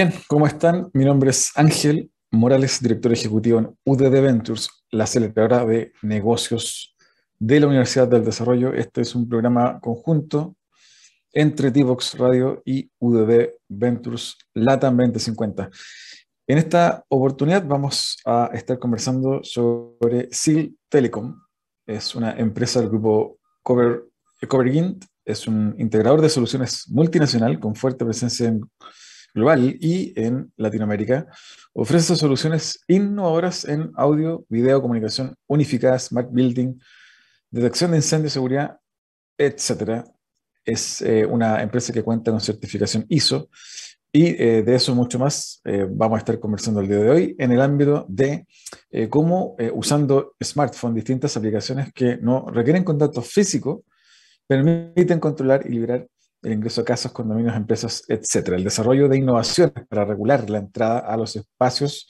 Bien, ¿cómo están? Mi nombre es Ángel Morales, director ejecutivo en UDD Ventures, la aceleradora de negocios de la Universidad del Desarrollo. Este es un programa conjunto entre Divox Radio y UDD Ventures LATAM 2050. En esta oportunidad vamos a estar conversando sobre SIL Telecom. Es una empresa del grupo Cover, Covergint, es un integrador de soluciones multinacional con fuerte presencia en global y en Latinoamérica, ofrece soluciones innovadoras en audio, video, comunicación unificada, smart building, detección de incendios, seguridad, etc. Es eh, una empresa que cuenta con certificación ISO y eh, de eso mucho más eh, vamos a estar conversando el día de hoy en el ámbito de cómo usando smartphone, distintas aplicaciones que no requieren contacto físico, permiten controlar y liberar el ingreso a casas, condominios, empresas, etcétera. El desarrollo de innovaciones para regular la entrada a los espacios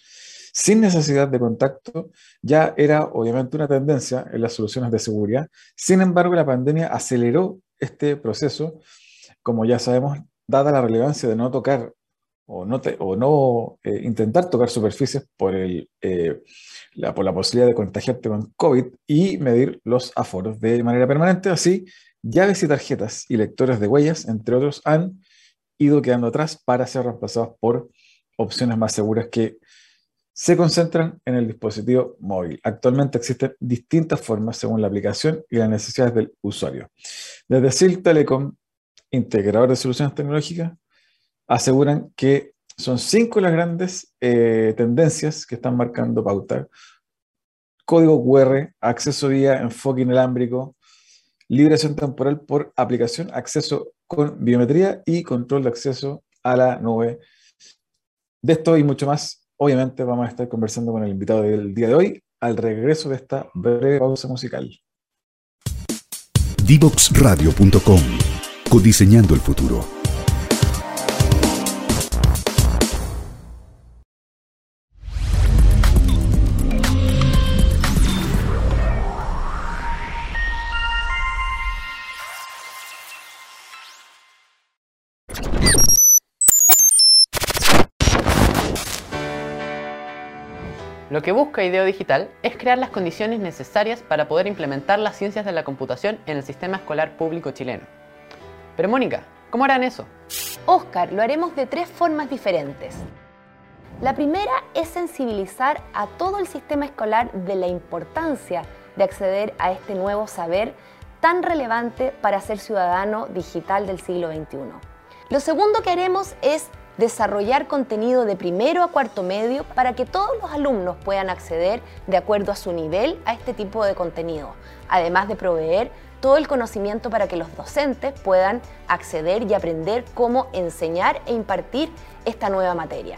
sin necesidad de contacto ya era obviamente una tendencia en las soluciones de seguridad. Sin embargo, la pandemia aceleró este proceso, como ya sabemos, dada la relevancia de no tocar o no, eh, intentar tocar superficies eh, la, por la posibilidad de contagiarte con COVID y medir los aforos de manera permanente. Así, Llaves y tarjetas y lectores de huellas, entre otros, han ido quedando atrás para ser reemplazados por opciones más seguras que se concentran en el dispositivo móvil. Actualmente existen distintas formas según la aplicación y las necesidades del usuario. Desde SIL Telecom, integrador de soluciones tecnológicas, aseguran que son cinco las grandes eh, tendencias que están marcando pauta. Código QR, acceso vía enfoque inalámbrico, liberación temporal por aplicación, acceso con biometría y control de acceso a la nube. De esto y mucho más, obviamente vamos a estar conversando con el invitado del día de hoy al regreso de esta breve pausa musical. Divoxradio.com Codiseñando el futuro. Lo que busca IDEO Digital es crear las condiciones necesarias para poder implementar las ciencias de la computación en el sistema escolar público chileno. Pero Mónica, ¿cómo harán eso? Oscar, lo haremos de tres formas diferentes. La primera es sensibilizar a todo el sistema escolar de la importancia de acceder a este nuevo saber tan relevante para ser ciudadano digital del siglo XXI. Lo segundo que haremos es desarrollar contenido de primero a cuarto medio para que todos los alumnos puedan acceder de acuerdo a su nivel a este tipo de contenido, además de proveer todo el conocimiento para que los docentes puedan acceder y aprender cómo enseñar e impartir esta nueva materia.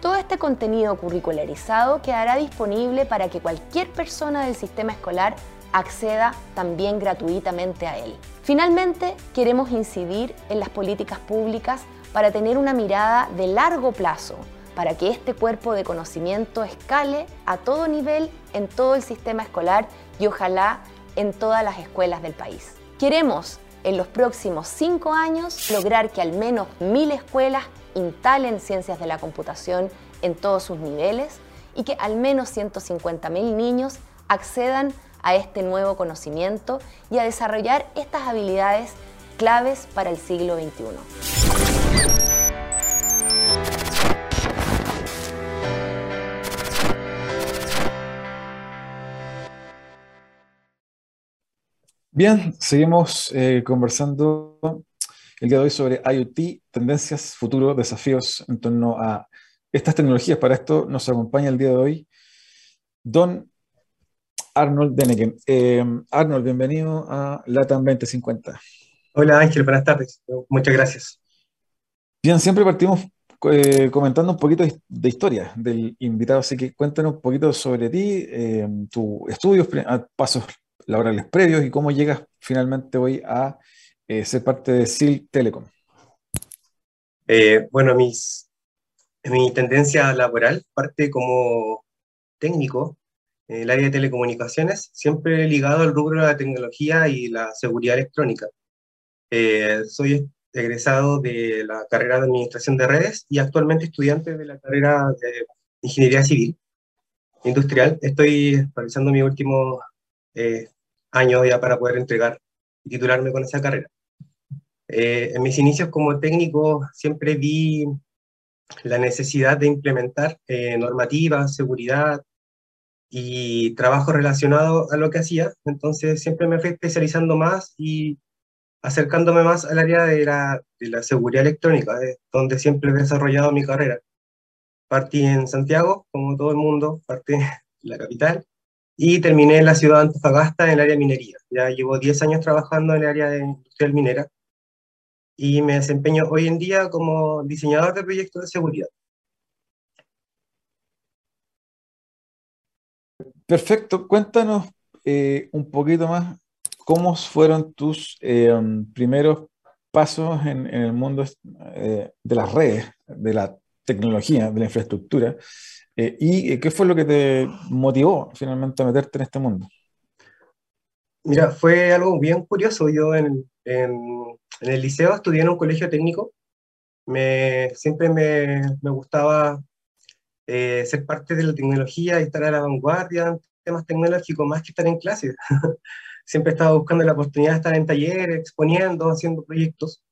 Todo este contenido curricularizado quedará disponible para que cualquier persona del sistema escolar acceda también gratuitamente a él. Finalmente, queremos incidir en las políticas públicas para tener una mirada de largo plazo, para que este cuerpo de conocimiento escale a todo nivel en todo el sistema escolar y ojalá en todas las escuelas del país. Queremos en los próximos cinco años lograr que al menos mil escuelas instalen ciencias de la computación en todos sus niveles y que al menos 150.000 niños accedan a este nuevo conocimiento y a desarrollar estas habilidades claves para el siglo XXI. Bien, seguimos eh, conversando el día de hoy sobre IoT, tendencias, futuro, desafíos en torno a estas tecnologías. Para esto nos acompaña el día de hoy Don Arnold Deneken. Eh, Arnold, bienvenido a LATAM 2050. Hola Ángel, buenas tardes. Muchas gracias. Bien, siempre partimos eh, comentando un poquito de historia del invitado, así que cuéntanos un poquito sobre ti, tus estudios, pasos laborales previos y cómo llegas finalmente hoy a eh, ser parte de SIL Telecom. Eh, bueno, mis, mi tendencia laboral parte como técnico en el área de telecomunicaciones, siempre ligado al rubro de la tecnología y la seguridad electrónica. Eh, soy egresado de la carrera de Administración de Redes y actualmente estudiante de la carrera de Ingeniería Civil Industrial. Estoy realizando mi último eh, año ya para poder entregar y titularme con esa carrera. Eh, en mis inicios como técnico siempre vi la necesidad de implementar eh, normativas, seguridad y trabajo relacionado a lo que hacía. Entonces siempre me fui especializando más y acercándome más al área de la, de la seguridad electrónica, donde siempre he desarrollado mi carrera. Partí en Santiago, como todo el mundo, partí en la capital, y terminé en la ciudad de Antofagasta en el área de minería. Ya llevo 10 años trabajando en el área de industrial minera y me desempeño hoy en día como diseñador de proyectos de seguridad. Perfecto, cuéntanos eh, un poquito más cómo fueron tus eh, primeros pasos en, el mundo eh, de las redes, de la tecnología, de la infraestructura, y qué fue lo que te motivó finalmente a meterte en este mundo. Mira, fue algo bien curioso. Yo en, en el liceo estudié en un colegio técnico. Me, siempre me, me gustaba eh, ser parte de la tecnología y estar a la vanguardia en temas tecnológicos, más que estar en clases. siempre estaba buscando la oportunidad de estar en talleres, exponiendo, haciendo proyectos.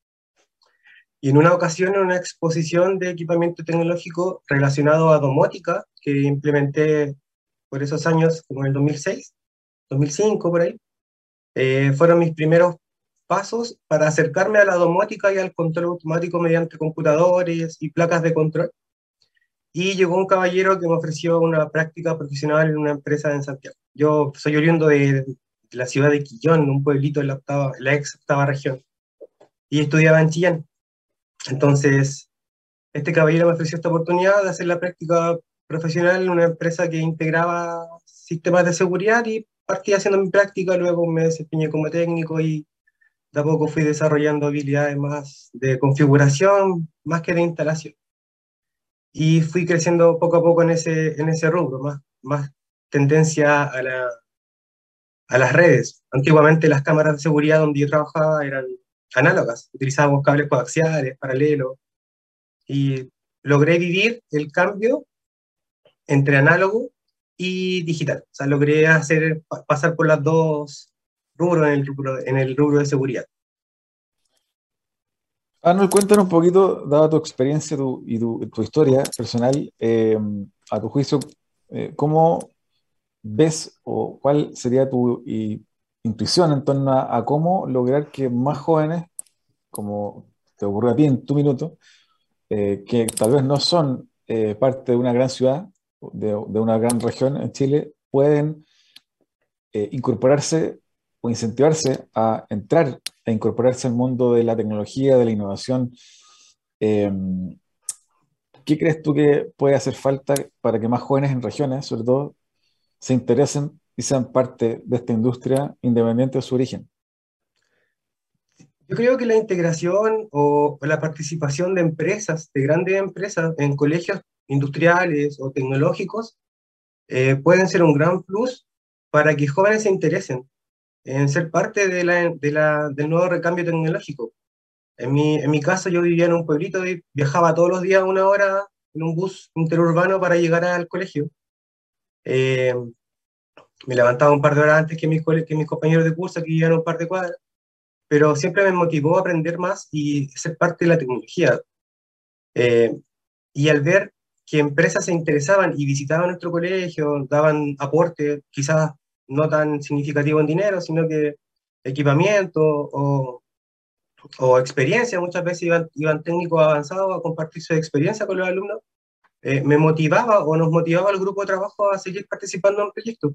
Y en una ocasión, en una exposición de equipamiento tecnológico relacionado a domótica, que implementé por esos años, como en el 2006, 2005, por ahí, eh, fueron mis primeros pasos para acercarme a la domótica y al control automático mediante computadores y placas de control. Y llegó un caballero que me ofreció una práctica profesional en una empresa en Santiago. Yo soy oriundo de, la ciudad de Quillón, un pueblito en la, octava, la ex octava región, y estudiaba en Chillán. Entonces, este caballero me ofreció esta oportunidad de hacer la práctica profesional en una empresa que integraba sistemas de seguridad y partí haciendo mi práctica, luego me desempeñé como técnico y de a poco fui desarrollando habilidades más de configuración, más que de instalación. Y fui creciendo poco a poco en ese, en ese rubro, más, más tendencia a, la, a las redes. Antiguamente las cámaras de seguridad donde yo trabajaba eran análogas, utilizábamos cables coaxiales, paralelos, y logré vivir el cambio entre análogo y digital. O sea, logré hacer, pasar por las dos rubro en el rubro, en el rubro de seguridad. Arnold, cuéntanos un poquito, dada tu experiencia y tu, historia personal, eh, a tu juicio, eh, ¿cómo ves o cuál sería tu intuición en torno a, cómo lograr que más jóvenes, como te ocurrió a ti en tu minuto, eh, que tal vez no son parte de una gran ciudad, de, una gran región en Chile, pueden incorporarse o incentivarse a entrar e incorporarse al mundo de la tecnología, de la innovación. Em, ¿Qué crees tú que puede hacer falta para que más jóvenes en regiones, sobre todo, se interesen y sean parte de esta industria independiente de su origen? Yo creo que la integración o la participación de empresas, de grandes empresas, en colegios industriales o tecnológicos, eh, pueden ser un gran plus para que jóvenes se interesen en ser parte de la, de la, del nuevo recambio tecnológico. En mi, en mi caso, yo vivía en un pueblito y viajaba todos los días una hora en un bus interurbano para llegar al colegio. Eh, me levantaba un par de horas antes que mis, que mis compañeros de curso que vivían un par de cuadras, pero siempre me motivó a aprender más y ser parte de la tecnología. Eh, y al ver que empresas se interesaban y visitaban nuestro colegio, daban aporte, quizás no tan significativo en dinero, sino que equipamiento o, o experiencia. Muchas veces iban, iban, técnicos avanzados a compartir su experiencia con los alumnos. Eh, me motivaba o nos motivaba al grupo de trabajo a seguir participando en proyectos.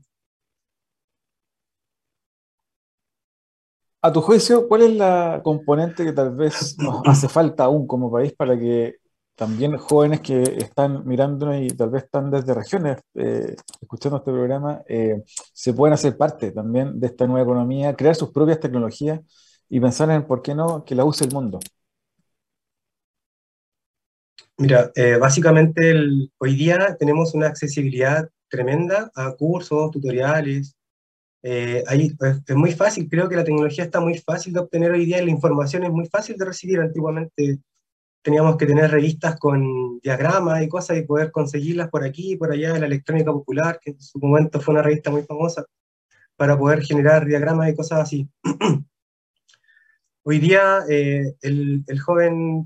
A tu juicio, ¿cuál es la componente que tal vez nos hace falta aún como país para que también jóvenes que están mirándonos y tal vez están desde regiones eh, escuchando este programa, eh, se pueden hacer parte también de esta nueva economía, crear sus propias tecnologías y pensar en por qué no que la use el mundo. Mira, eh, básicamente hoy día tenemos una accesibilidad tremenda a cursos, tutoriales, Eh, ahí, es, muy fácil, creo que la tecnología está muy fácil de obtener hoy día y la información es muy fácil de recibir. Antiguamente teníamos que tener revistas con diagramas y cosas y poder conseguirlas por aquí y por allá en la electrónica popular, que en su momento fue una revista muy famosa, para poder generar diagramas y cosas así. hoy día eh, el joven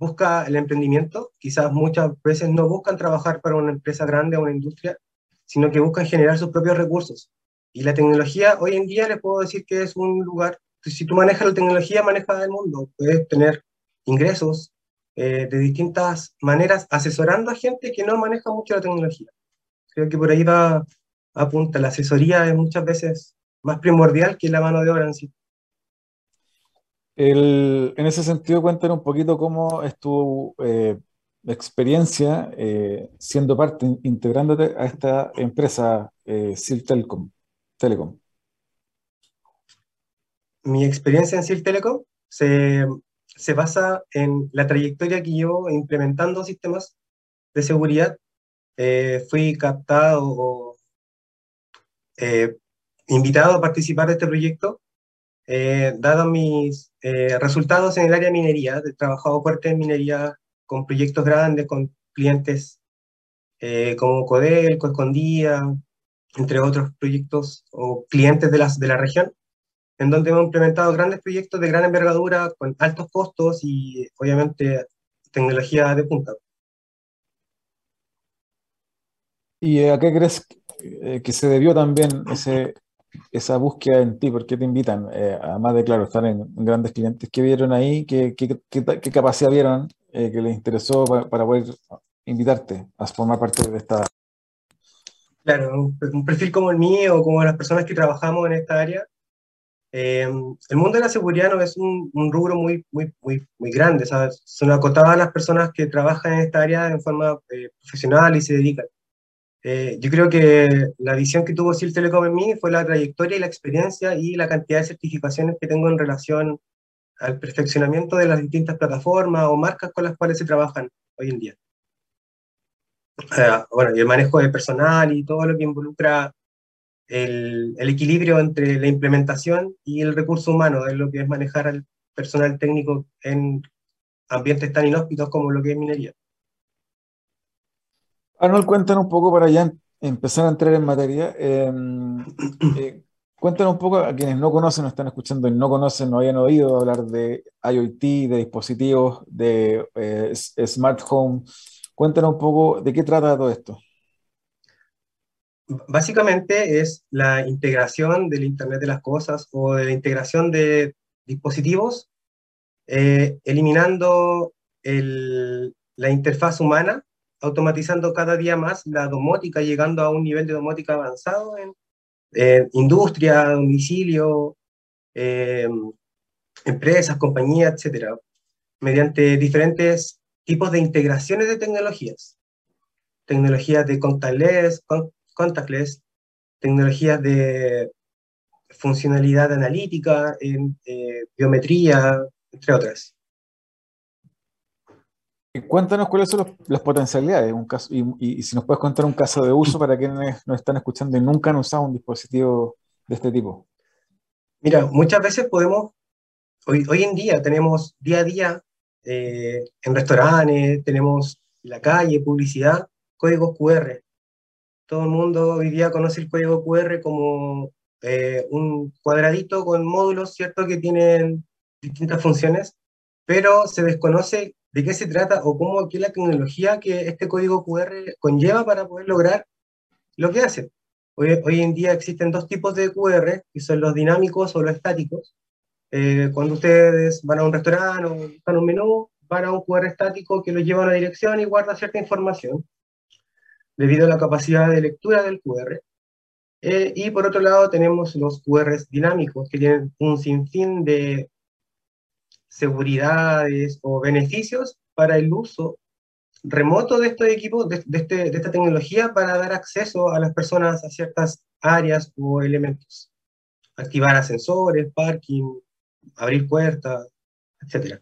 busca el emprendimiento, quizás muchas veces no buscan trabajar para una empresa grande o una industria, sino que buscan generar sus propios recursos. Y la tecnología, hoy en día les puedo decir que es un lugar, si tú manejas la tecnología, manejas el mundo, puedes tener ingresos eh, de distintas maneras asesorando a gente que no maneja mucho la tecnología. Creo que por ahí va, apunta, la asesoría es muchas veces más primordial que la mano de obra en sí en ese sentido, cuéntanos un poquito cómo es tu eh, experiencia eh, siendo parte, integrándote a esta empresa eh, Telecom. Telecom. Mi experiencia en SIL Telecom se, se basa en la trayectoria que llevo implementando sistemas de seguridad. Eh, fui captado o invitado a participar de este proyecto eh, dado mis eh, resultados en el área de minería, he trabajado fuerte en minería con proyectos grandes, con clientes eh, como Codelco, Escondía, entre otros proyectos o clientes de, las, de la región, en donde hemos implementado grandes proyectos de gran envergadura, con altos costos y obviamente tecnología de punta. ¿Y a qué crees que se debió también ese, esa búsqueda en ti? ¿Por qué te invitan? Eh, además de, claro, estar en, grandes clientes, ¿qué vieron ahí? ¿Qué, qué, capacidad vieron eh, que les interesó para, poder invitarte a formar parte de esta? Claro, un, perfil como el mío, como las personas que trabajamos en esta área. Eh, el mundo de la seguridad no es un, rubro muy, muy, muy, muy grande, ¿sabes? Son acotadas las personas que trabajan en esta área en forma profesional y se dedican. Eh, yo creo que la visión que tuvo Sil Telecom en mí fue la trayectoria y la experiencia y la cantidad de certificaciones que tengo en relación al perfeccionamiento de las distintas plataformas o marcas con las cuales se trabajan hoy en día. Bueno, y el manejo de personal y todo lo que involucra el, el, equilibrio entre la implementación y el recurso humano, de lo que es manejar al personal técnico en ambientes tan inhóspitos como lo que es minería. Arnold, cuéntanos un poco para ya empezar a entrar en materia. Em, eh, cuéntanos un poco a quienes no conocen, no están escuchando y no conocen, no hayan oído hablar de IoT, de dispositivos, de eh, smart home. Cuéntanos un poco de qué trata todo esto. Básicamente es la integración del Internet de las Cosas o de la integración de dispositivos, eh, eliminando la interfaz humana automatizando cada día más la domótica, llegando a un nivel de domótica avanzado en industria, domicilio, em, empresas, compañías, etcétera, mediante diferentes tipos de integraciones de tecnologías. Tecnologías de contactless, contactless tecnologías de funcionalidad analítica, eh, biometría, entre otras. Cuéntanos cuáles son las potencialidades un caso, y, si nos puedes contar un caso de uso para quienes nos están escuchando y nunca han usado un dispositivo de este tipo. Mira, muchas veces podemos, hoy, hoy en día tenemos día a día eh, en restaurantes, tenemos la calle, publicidad, códigos QR. Todo el mundo hoy día conoce el código QR como eh, un cuadradito con módulos, ¿cierto? Que tienen distintas funciones, pero se desconoce de qué se trata o cómo es la tecnología que este código QR conlleva para poder lograr lo que hace. Hoy, hoy en día existen dos tipos de QR, que son los dinámicos o los estáticos. Eh, cuando ustedes van a un restaurante o buscan un menú, van a un QR estático que los lleva a una dirección y guarda cierta información, debido a la capacidad de lectura del QR. Eh, y por otro lado tenemos los QRs dinámicos, que tienen un sinfín de seguridades o beneficios para el uso remoto de estos equipos, de, este, de, esta tecnología para dar acceso a las personas a ciertas áreas o elementos. Activar ascensores, parking, abrir puertas, etc.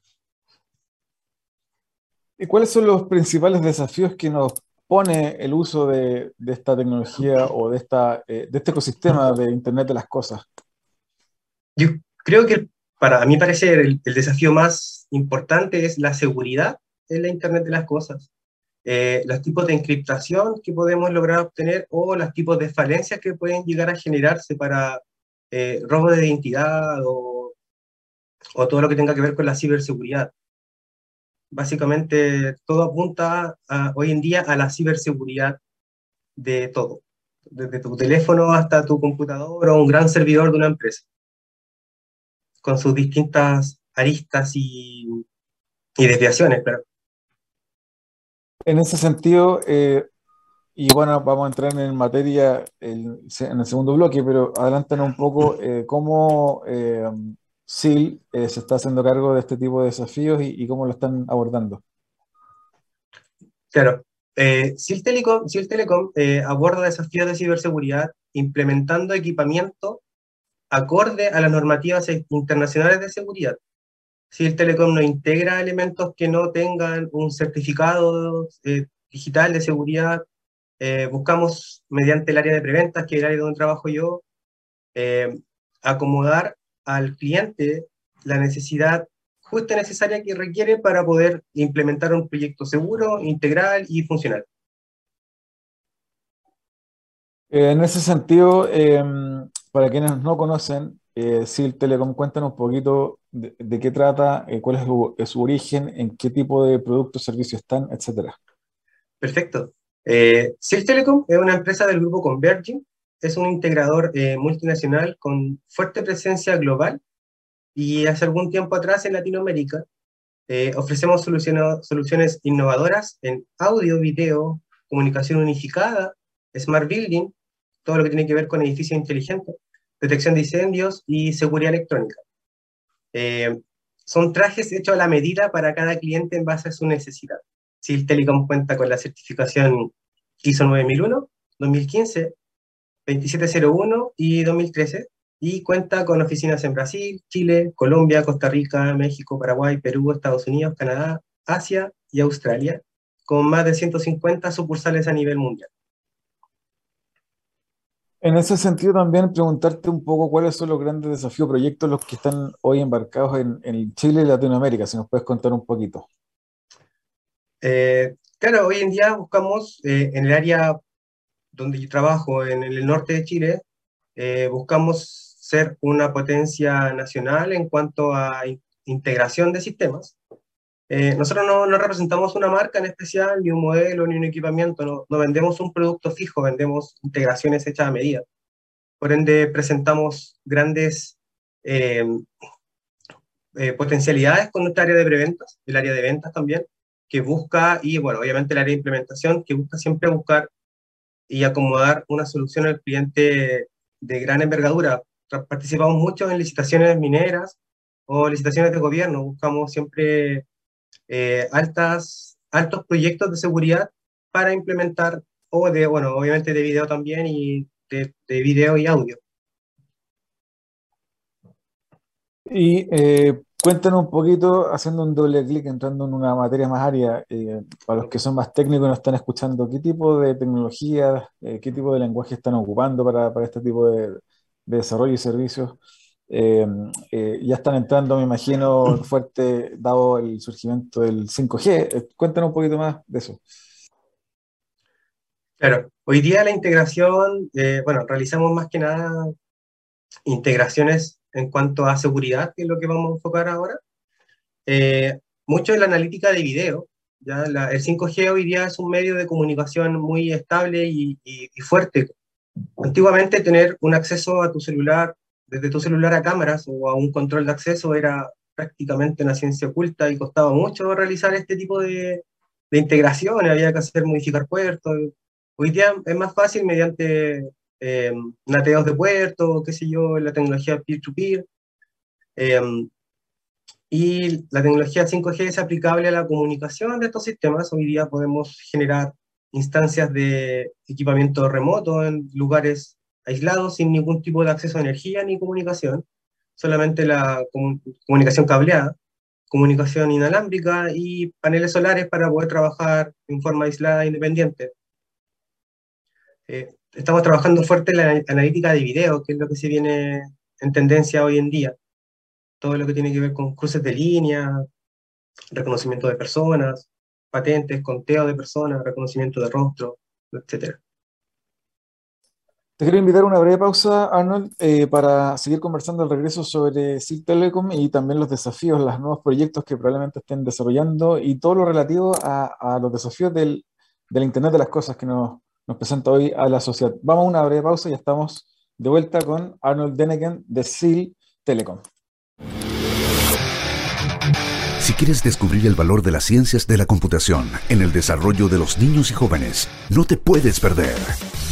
¿Y cuáles son los principales desafíos que nos impone el uso de, esta tecnología o de, esta, de este ecosistema de Internet de las cosas? Yo creo que para a mi parecer el, desafío más importante es la seguridad en la Internet de las cosas. los tipos de encriptación que podemos lograr obtener o los tipos de falencias que pueden llegar a generarse para robo de identidad o, o todo lo que tenga que ver con la ciberseguridad. Básicamente todo apunta hoy en día a la ciberseguridad de todo, desde tu teléfono hasta tu computador o un gran servidor de una empresa, con sus distintas aristas y, desviaciones, pero En ese sentido, eh, y bueno, vamos a entrar en materia en el segundo bloque, pero adelántanos un poco eh, cómo eh, SIL eh, se está haciendo cargo de este tipo de desafíos y, cómo lo están abordando. Claro, eh, SIL Telecom, Telecom eh, aborda desafíos de ciberseguridad implementando equipamiento acorde a las normativas internacionales de seguridad. SIL Telecom no integra elementos que no tengan un certificado digital de seguridad. buscamos, mediante el área de preventas, que es el área donde trabajo yo, acomodar al cliente la necesidad justa y necesaria que requiere para poder implementar un proyecto seguro, integral y funcional. Eh, en ese sentido, em, para quienes no conocen, eh, SIL Telecom, cuéntanos un poquito de, qué trata, eh, cuál es su, origen, en qué tipo de productos, servicios están, etc. Perfecto. Eh, SIL Telecom es una empresa del grupo Converging, es un integrador eh, multinacional con fuerte presencia global y hace algún tiempo atrás en Latinoamérica eh, ofrecemos soluciones, innovadoras en audio, video, comunicación unificada, smart building, todo lo que tiene que ver con edificios inteligentes, detección de incendios y seguridad electrónica. Eh, son trajes hechos a la medida para cada cliente en base a su necesidad. Si Telecom cuenta con la certificación ISO 9001, 2015 2701 y 2013 y cuenta con oficinas en Brasil, Chile, Colombia, Costa Rica, México, Paraguay, Perú, Estados Unidos, Canadá, Asia y Australia, con más de 150 sucursales a nivel mundial. En ese sentido también preguntarte un poco cuáles son los grandes desafíos, proyectos los que están hoy embarcados en, Chile y Latinoamérica, si nos puedes contar un poquito. Eh, claro, hoy en día buscamos eh, en el área donde yo trabajo, en el norte de Chile, eh, buscamos ser una potencia nacional en cuanto a integración de sistemas. Eh, nosotros no, no, representamos una marca en especial, ni un modelo, ni un equipamiento, no, no vendemos un producto fijo, vendemos integraciones hechas a medida. Por ende, presentamos grandes eh, potencialidades con nuestra área de preventas, el área de ventas también, que busca, y bueno, obviamente el área de implementación, que busca siempre buscar y acomodar una solución al cliente de gran envergadura. Participamos mucho en licitaciones mineras o licitaciones de gobierno. Buscamos siempre eh, altas, altos proyectos de seguridad para implementar, o de, bueno, obviamente de video también y de, de video y audio. Y eh, Cuéntanos un poquito, haciendo un doble clic, entrando en una materia más área, eh, para los que son más técnicos y nos están escuchando, ¿qué tipo de tecnologías, eh, qué tipo de lenguaje están ocupando para, para este tipo de, desarrollo y servicios? Eh, ya están entrando, me imagino, fuerte, dado el surgimiento del 5G. cuéntanos un poquito más de eso. Claro, hoy día la integración, bueno, realizamos más que nada integraciones en cuanto a seguridad, que es lo que vamos a enfocar ahora. Eh, mucho en la analítica de video. ¿ya? el 5G hoy día es un medio de comunicación muy estable y, fuerte. Antiguamente tener un acceso a tu celular, desde tu celular a cámaras o a un control de acceso era prácticamente una ciencia oculta y costaba mucho realizar este tipo de, de integraciones, había que hacer modificar puertos. Hoy día es más fácil mediante eh, de puerto, qué sé yo, la tecnología peer-to-peer. Eh, y la tecnología 5G es aplicable a la comunicación de estos sistemas. Hoy día podemos generar instancias de equipamiento remoto en lugares aislados sin ningún tipo de acceso a energía ni comunicación, solamente la comunicación cableada. comunicación inalámbrica y paneles solares para poder trabajar en forma aislada e independiente. Eh, estamos trabajando fuerte en la analítica de video, que es lo que se viene en tendencia hoy en día. Todo lo que tiene que ver con cruces de línea, reconocimiento de personas, patentes, conteo de personas, reconocimiento de rostro, etc. Te quiero invitar a una breve pausa, Arnold, eh, para seguir conversando al regreso sobre SIG Telecom y también los desafíos, los nuevos proyectos que probablemente estén desarrollando y todo lo relativo a, los desafíos del, Internet de las Cosas que nos, nos, presenta hoy a la sociedad. Vamos a una breve pausa y ya estamos de vuelta con Arnold Deneken de SIG Telecom. Si quieres descubrir el valor de las ciencias de la computación en el desarrollo de los niños y jóvenes, no te puedes perder.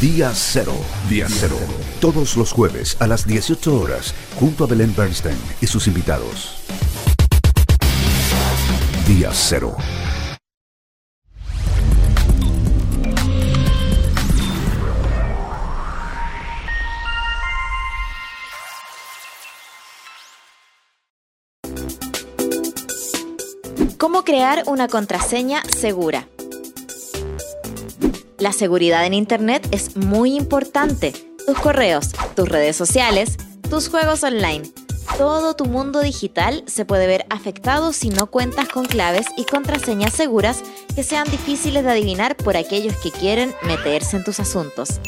Día Cero. Día Cero. Todos los jueves a las 18 horas, junto a Belén Bernstein y sus invitados. Día Cero. ¿Cómo crear una contraseña segura? La seguridad en Internet es muy importante. Tus correos, tus redes sociales, tus juegos online. Todo tu mundo digital se puede ver afectado si no cuentas con claves y contraseñas seguras que sean difíciles de adivinar por aquellos que quieren meterse en tus asuntos.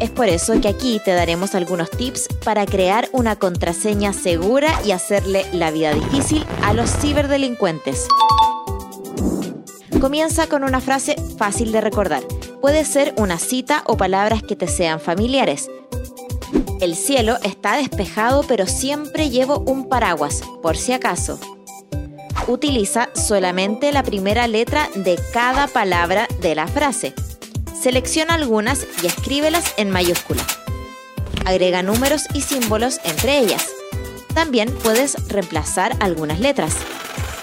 Es por eso que aquí te daremos algunos tips para crear una contraseña segura y hacerle la vida difícil a los ciberdelincuentes. Comienza con una frase fácil de recordar. Puede ser una cita o palabras que te sean familiares. El cielo está despejado pero siempre llevo un paraguas, por si acaso. Utiliza solamente la primera letra de cada palabra de la frase. Selecciona algunas y escríbelas en mayúscula. Agrega números y símbolos entre ellas. También puedes reemplazar algunas letras.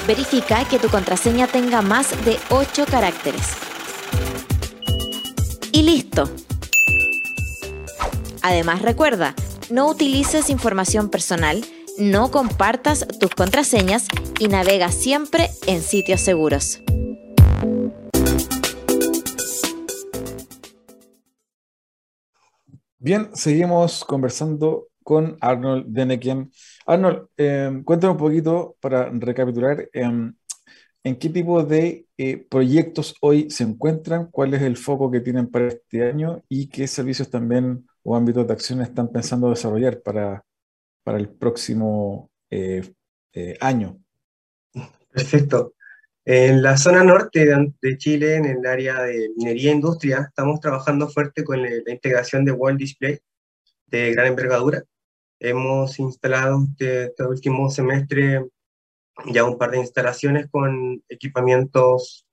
Verifica que tu contraseña tenga más de 8 caracteres. Y listo. Además recuerda, no utilices información personal, no compartas tus contraseñas y navega siempre en sitios seguros. Bien, seguimos conversando con Arnold Denekian. Arnold, eh, cuéntanos un poquito para recapitular em, en qué tipo de eh, proyectos hoy se encuentran, cuál es el foco que tienen para este año y qué servicios también o ámbitos de acción están pensando desarrollar para, para el próximo eh, año. Perfecto. En la zona norte de Chile, en el área de minería e industria, estamos trabajando fuerte con la integración de World Display de gran envergadura. Hemos instalado este, este, último semestre ya un par de instalaciones con equipamientos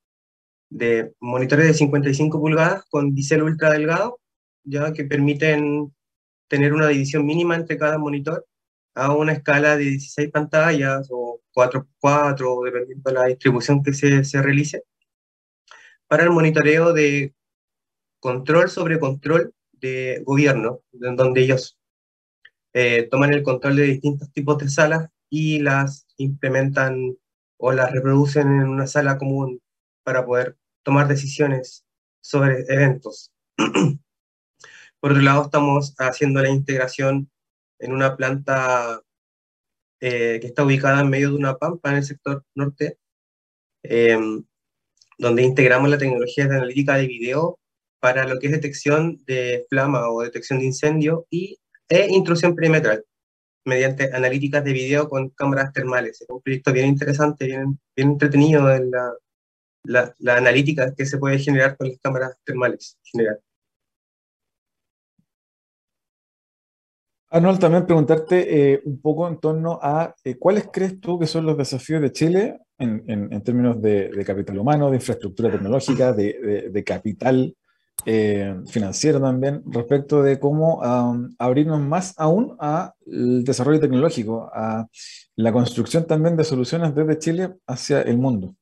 de monitores de 55 pulgadas con bisel ultra delgado, ya que permiten tener una división mínima entre cada monitor a una escala de 16 pantallas o 4x4, dependiendo de la distribución que se, se realice, para el monitoreo de control sobre control de gobierno, donde ellos eh, toman el control de distintos tipos de salas y las implementan o las reproducen en una sala común para poder tomar decisiones sobre eventos. Por otro lado, estamos haciendo la integración en una planta eh, que está ubicada en medio de una pampa en el sector norte, em, donde integramos la tecnología de analítica de video para lo que es detección de flama o detección de incendio y, e intrusión perimetral mediante analíticas de video con cámaras termales. Es un proyecto bien interesante, bien, bien entretenido en la, la, la analítica que se puede generar con las cámaras termales. General. Arnold, también preguntarte eh, un poco en torno a eh, cuáles crees tú que son los desafíos de Chile en, en, términos de, capital humano, de infraestructura tecnológica, de, de, capital eh, financiero también, respecto de cómo abrirnos más aún al desarrollo tecnológico, a la construcción también de soluciones desde Chile hacia el mundo.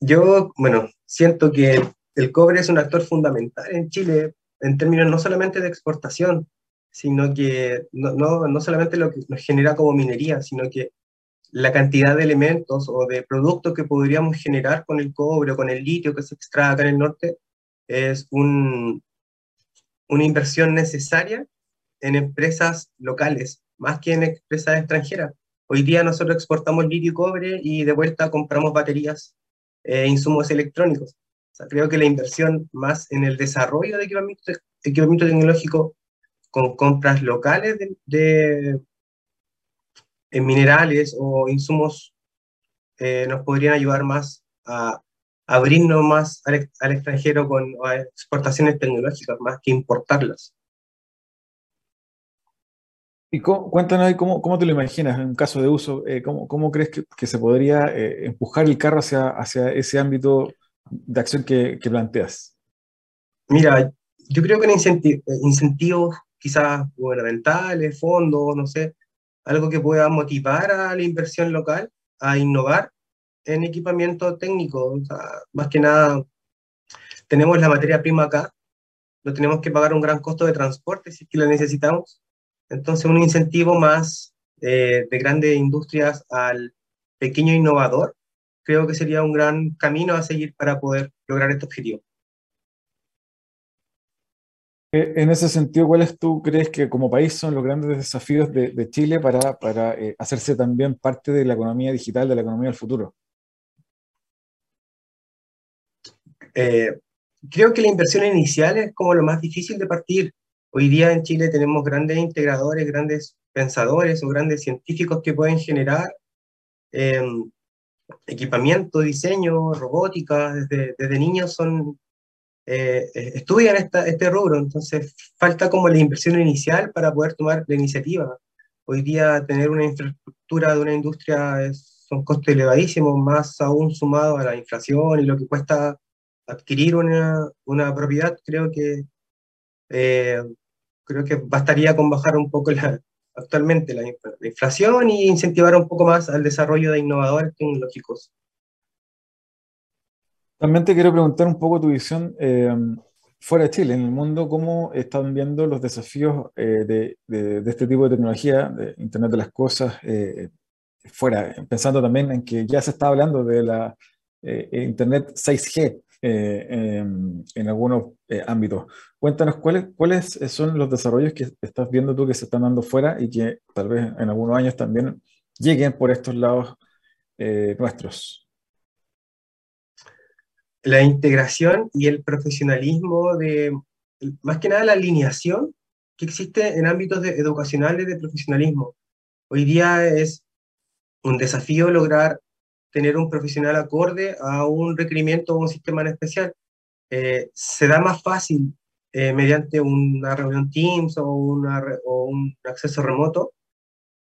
Yo, bueno, siento que el cobre es un actor fundamental en Chile en términos no solamente de exportación, sino que no, no, no, solamente lo que nos genera como minería, sino que la cantidad de elementos o de productos que podríamos generar con el cobre o con el litio que se extrae acá en el norte es un, una inversión necesaria en empresas locales, más que en empresas extranjeras. Hoy día nosotros exportamos litio y cobre y de vuelta compramos baterías e insumos electrónicos. creo que la inversión más en el desarrollo de equipamiento, equipamiento tecnológico con compras locales de, en minerales o insumos eh, nos podrían ayudar más a, abrirnos más al, extranjero con exportaciones tecnológicas más que importarlas. Y cuéntanos cómo, cómo, te lo imaginas en un caso de uso, eh, cómo, cómo, crees que, que se podría eh, empujar el carro hacia, hacia ese ámbito de acción que, que planteas. Mira, yo creo que incentivo, incentivos quizás gubernamentales, fondos, no sé, algo que pueda motivar a la inversión local a innovar en equipamiento técnico. más que nada, tenemos la materia prima acá, no tenemos que pagar un gran costo de transporte si es que la necesitamos. Entonces, un incentivo más eh, de grandes industrias al pequeño innovador, creo que sería un gran camino a seguir para poder lograr este objetivo. Eh, en ese sentido, ¿cuáles tú crees que como país son los grandes desafíos de, Chile para, para eh, hacerse también parte de la economía digital, de la economía del futuro? Eh, creo que la inversión inicial es como lo más difícil de partir. Hoy día en Chile tenemos grandes integradores, grandes pensadores o grandes científicos que pueden generar equipamiento, diseño, robótica. Desde, desde niños son eh, eh, estudian este rubro, entonces falta como la inversión inicial para poder tomar la iniciativa. Hoy día tener una infraestructura de una industria es, son costes elevadísimos, más aún sumado a la inflación y lo que cuesta adquirir una, una propiedad, creo que eh, creo que bastaría con bajar un poco la, actualmente la, la inflación y incentivar un poco más al desarrollo de innovadores tecnológicos. También te quiero preguntar un poco tu visión eh, fuera de Chile, en el mundo, cómo están viendo los desafíos eh, de, este tipo de tecnología, de Internet de las Cosas, eh, fuera, pensando también en que ya se está hablando de la Internet 6G en, en, algunos ámbitos. Cuéntanos cuáles, cuáles son los desarrollos que estás viendo tú que se están dando fuera y que tal vez en algunos años también lleguen por estos lados nuestros la integración y el profesionalismo de, más que nada la alineación que existe en ámbitos educacionales de profesionalismo. Hoy día es un desafío lograr tener un profesional acorde a un requerimiento o un sistema en especial. Eh, se da más fácil eh, mediante una reunión Teams o, o, un acceso remoto,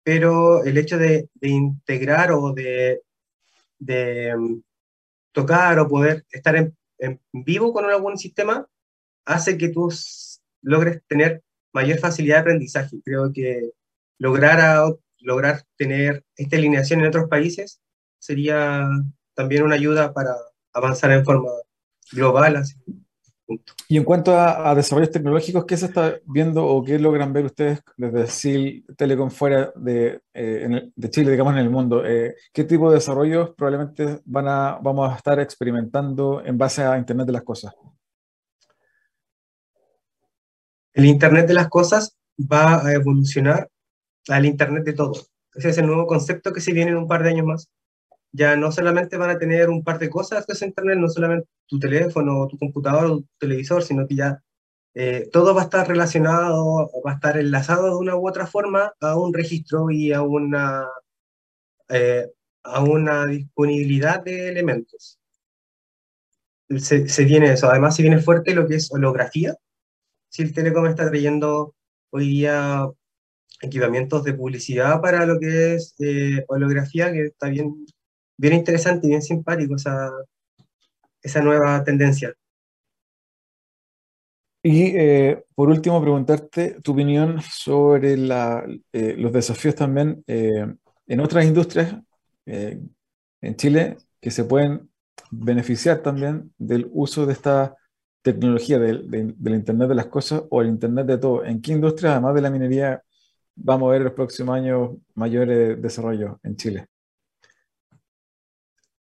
pero el hecho de, de integrar o de, de tocar o poder estar en, vivo con algún sistema hace que tú logres tener mayor facilidad de aprendizaje. Creo que lograr, lograr tener esta alineación en otros países sería también una ayuda para avanzar en forma global. Así. Y en cuanto a, desarrollos tecnológicos, ¿qué se está viendo o qué logran ver ustedes desde SIL Telecom fuera de, eh, de Chile, digamos, en el mundo? Eh, ¿Qué tipo de desarrollos probablemente van a, vamos a estar experimentando en base a Internet de las Cosas? El Internet de las Cosas va a evolucionar al Internet de todo. Ese es el nuevo concepto que se viene en un par de años más ya no solamente van a tener un par de cosas que es Internet, no solamente tu teléfono, tu computador o tu televisor, sino que ya eh, todo va a estar relacionado, va a estar enlazado de una u otra forma a un registro y a una, eh, a una disponibilidad de elementos. Se, se, viene eso, además se viene fuerte lo que es holografía. Si el Telecom está trayendo hoy día equipamientos de publicidad para lo que es eh, holografía, que está bien bien interesante y bien simpático esa, esa nueva tendencia. Y eh, por último, preguntarte tu opinión sobre la, eh, los desafíos también eh, en otras industrias en Chile que se pueden beneficiar también del uso de esta tecnología del, del, Internet de las Cosas o el Internet de todo. ¿En qué industria, además de la minería, vamos a ver los próximos años mayores desarrollos en Chile?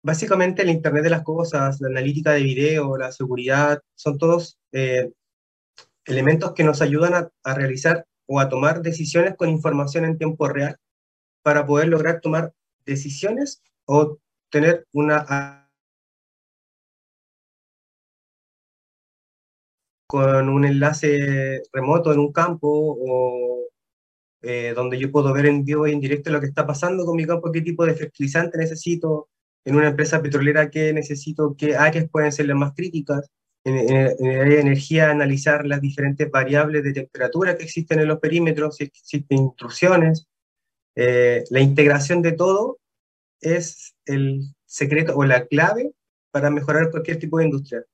Básicamente el Internet de las Cosas, la analítica de video, la seguridad, son todos eh, elementos que nos ayudan a, realizar o a tomar decisiones con información en tiempo real para poder lograr tomar decisiones o tener una con un enlace remoto en un campo o eh, donde yo puedo ver en vivo y en directo lo que está pasando con mi campo, qué tipo de fertilizante necesito, en una empresa petrolera qué necesito, qué áreas pueden ser las más críticas, en, el área de energía analizar las diferentes variables de temperatura que existen en los perímetros, si existen intrusiones. Eh, la integración de todo es el secreto o la clave para mejorar cualquier tipo de industria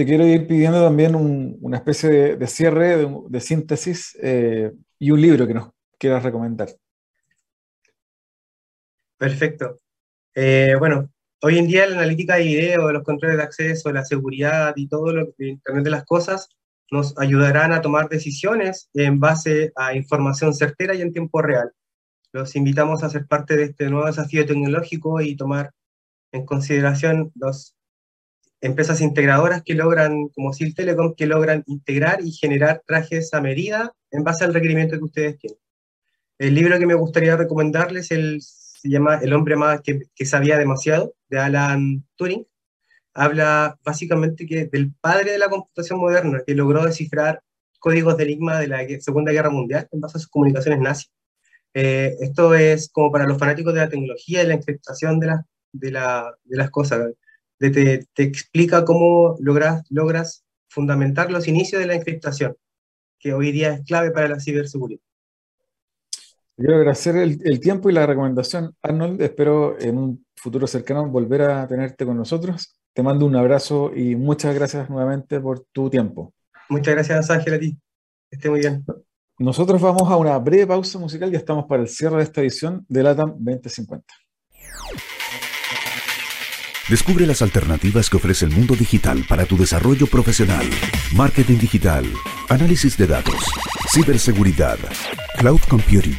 te quiero ir pidiendo también una especie de, cierre, de, síntesis eh, y un libro que nos quieras recomendar. Perfecto. Eh, bueno, hoy en día la analítica de video, los controles de acceso, la seguridad y todo lo que Internet de las Cosas nos ayudarán a tomar decisiones en base a información certera y en tiempo real. Los invitamos a ser parte de este nuevo desafío tecnológico y tomar en consideración los empresas integradoras que logran, como SIL Telecom, que logran integrar y generar trajes a medida en base al requerimiento que ustedes tienen. El libro que me gustaría recomendarles el, se llama El hombre más que, que, sabía demasiado, de Alan Turing. Habla básicamente que del padre de la computación moderna, que logró descifrar códigos de enigma de la Segunda Guerra Mundial en base a sus comunicaciones nazis. Eh, esto es como para los fanáticos de la tecnología y la encriptación de, la, de, la, de las cosas te, explica cómo logras, logras fundamentar los inicios de la encriptación, que hoy día es clave para la ciberseguridad. Quiero agradecer el, tiempo y la recomendación, Arnold. Espero en un futuro cercano volver a tenerte con nosotros. Te mando un abrazo y muchas gracias nuevamente por tu tiempo. Muchas gracias, Ángel, a ti. Esté muy bien. Nosotros vamos a una breve pausa musical y estamos para el cierre de esta edición de LATAM 2050. Descubre las alternativas que ofrece el mundo digital para tu desarrollo profesional. Marketing digital, análisis de datos, ciberseguridad, cloud computing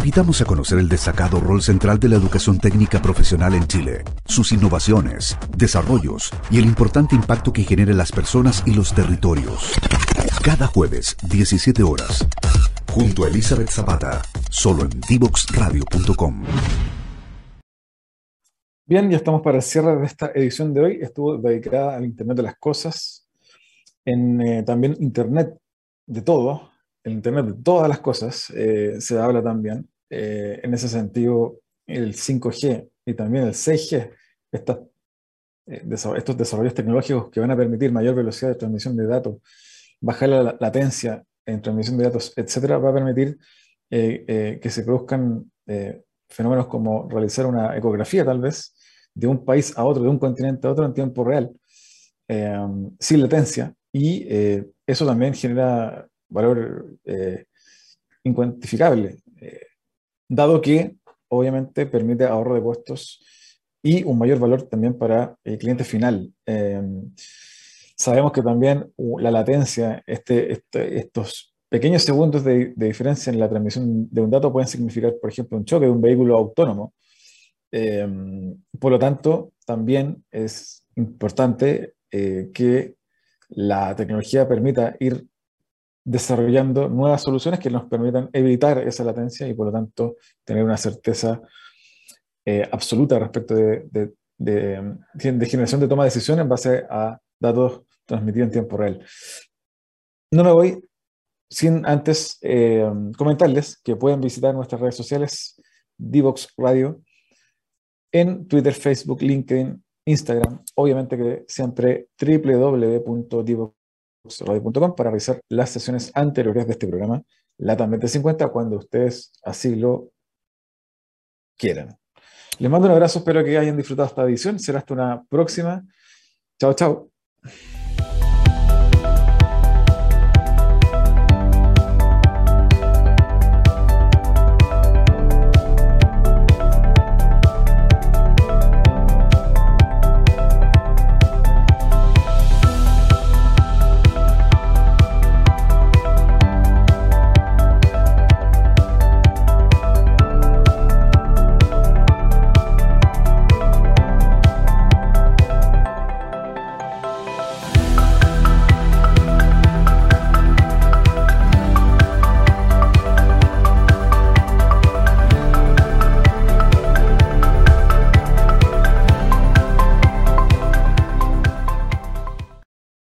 invitamos a conocer el destacado rol central de la educación técnica profesional en Chile, sus innovaciones, desarrollos y el importante impacto que genera en las personas y los territorios. Cada jueves, 17 horas, junto a Elizabeth Zapata, solo en divoxradio.com. Bien, ya estamos para el cierre de esta edición de hoy. Estuvo dedicada al Internet de las Cosas, en eh, también Internet de todo, el Internet de todas las cosas, eh, se habla también. Eh, en ese sentido, el 5G y también el 6G, eh, estos desarrollos tecnológicos que van a permitir mayor velocidad de transmisión de datos, bajar la latencia en transmisión de datos, etcétera, va a permitir que se produzcan fenómenos como realizar una ecografía, tal vez, de un país a otro, de un continente a otro en tiempo real, sin latencia, y eso también genera valor eh, incuantificable, eh, dado que obviamente permite ahorro de costos y un mayor valor también para el cliente final. Em, sabemos que también la latencia, este, este, estos pequeños segundos de, diferencia en la transmisión de un dato pueden significar, por ejemplo, un choque de un vehículo autónomo. Em, por lo tanto, también es importante eh, que la tecnología permita ir desarrollando nuevas soluciones que nos permitan evitar esa latencia y por lo tanto tener una certeza eh, absoluta respecto de, de, generación de toma de decisiones en base a datos transmitidos en tiempo real. No me voy sin antes eh, comentarles que pueden visitar nuestras redes sociales, Divox Radio, en Twitter, Facebook, LinkedIn, Instagram, obviamente que siempre www.divox para revisar las sesiones anteriores de este programa, LATAM 2050, cuando ustedes así lo quieran. Les mando un abrazo, espero que hayan disfrutado esta edición. Será hasta una próxima. Chao, chao.